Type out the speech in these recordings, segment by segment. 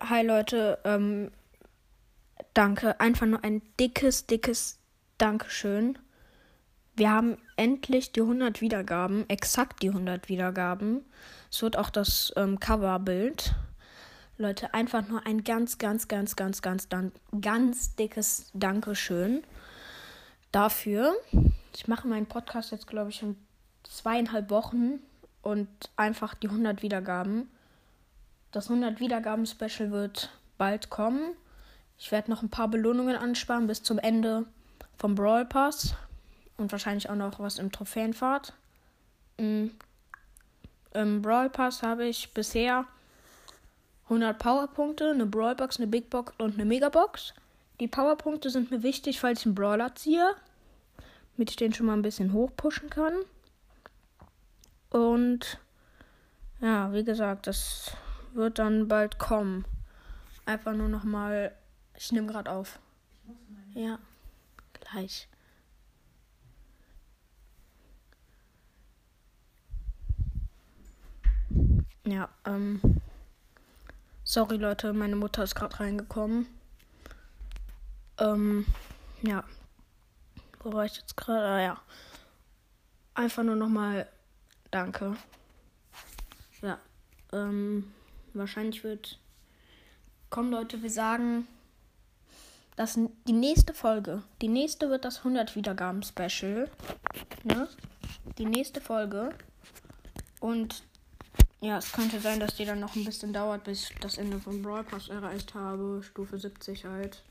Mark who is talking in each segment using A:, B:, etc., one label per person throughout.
A: Hi Leute, ähm, danke. Einfach nur ein dickes, dickes Dankeschön. Wir haben endlich die 100 Wiedergaben, exakt die 100 Wiedergaben. Es wird auch das ähm, Coverbild. Leute, einfach nur ein ganz, ganz, ganz, ganz, ganz, ganz, ganz dickes Dankeschön dafür. Ich mache meinen Podcast jetzt, glaube ich, in zweieinhalb Wochen und einfach die 100 Wiedergaben. Das 100 Wiedergaben Special wird bald kommen. Ich werde noch ein paar Belohnungen ansparen bis zum Ende vom Brawl Pass und wahrscheinlich auch noch was im Trophäenfahrt. Mhm. Im Brawl Pass habe ich bisher 100 Powerpunkte, eine Brawlbox, eine Big Box und eine Megabox. Die Powerpunkte sind mir wichtig, falls ich einen Brawler ziehe, damit ich den schon mal ein bisschen hochpushen kann. Und ja, wie gesagt, das wird dann bald kommen. Einfach nur noch mal. Ich nehme gerade auf. Ja, gleich. Ja, ähm. Sorry Leute, meine Mutter ist gerade reingekommen. Ähm, ja. Wo war ich jetzt gerade? Ah, ja. Einfach nur nochmal Danke. Ja. Ähm, wahrscheinlich wird. Komm Leute, wir sagen. Das, die nächste Folge. Die nächste wird das 100 Wiedergaben Special. Ne? Die nächste Folge. Und ja, es könnte sein, dass die dann noch ein bisschen dauert, bis ich das Ende von Brawl Pass erreicht habe. Stufe 70 halt.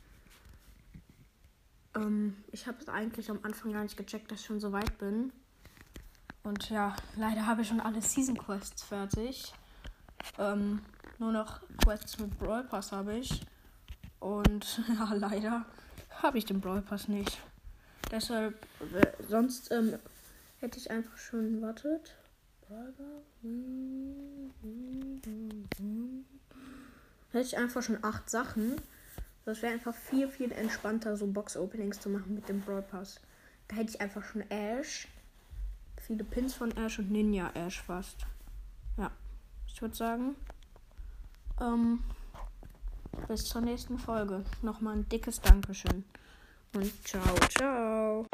A: Ähm, ich habe es eigentlich am Anfang gar nicht gecheckt, dass ich schon so weit bin. Und ja, leider habe ich schon alle Season Quests fertig. Ähm, nur noch Quests mit Brawl Pass habe ich. Und ja, leider habe ich den Brawl Pass nicht. Deshalb, äh, sonst ähm, hätte ich einfach schon, wartet. Hätte ich einfach schon acht Sachen. Das wäre einfach viel, viel entspannter, so Box-Openings zu machen mit dem Brawl Pass. Da hätte ich einfach schon Ash, viele Pins von Ash und Ninja Ash fast. Ja, ich würde sagen, ähm, bis zur nächsten Folge. Nochmal ein dickes Dankeschön. Und ciao, ciao.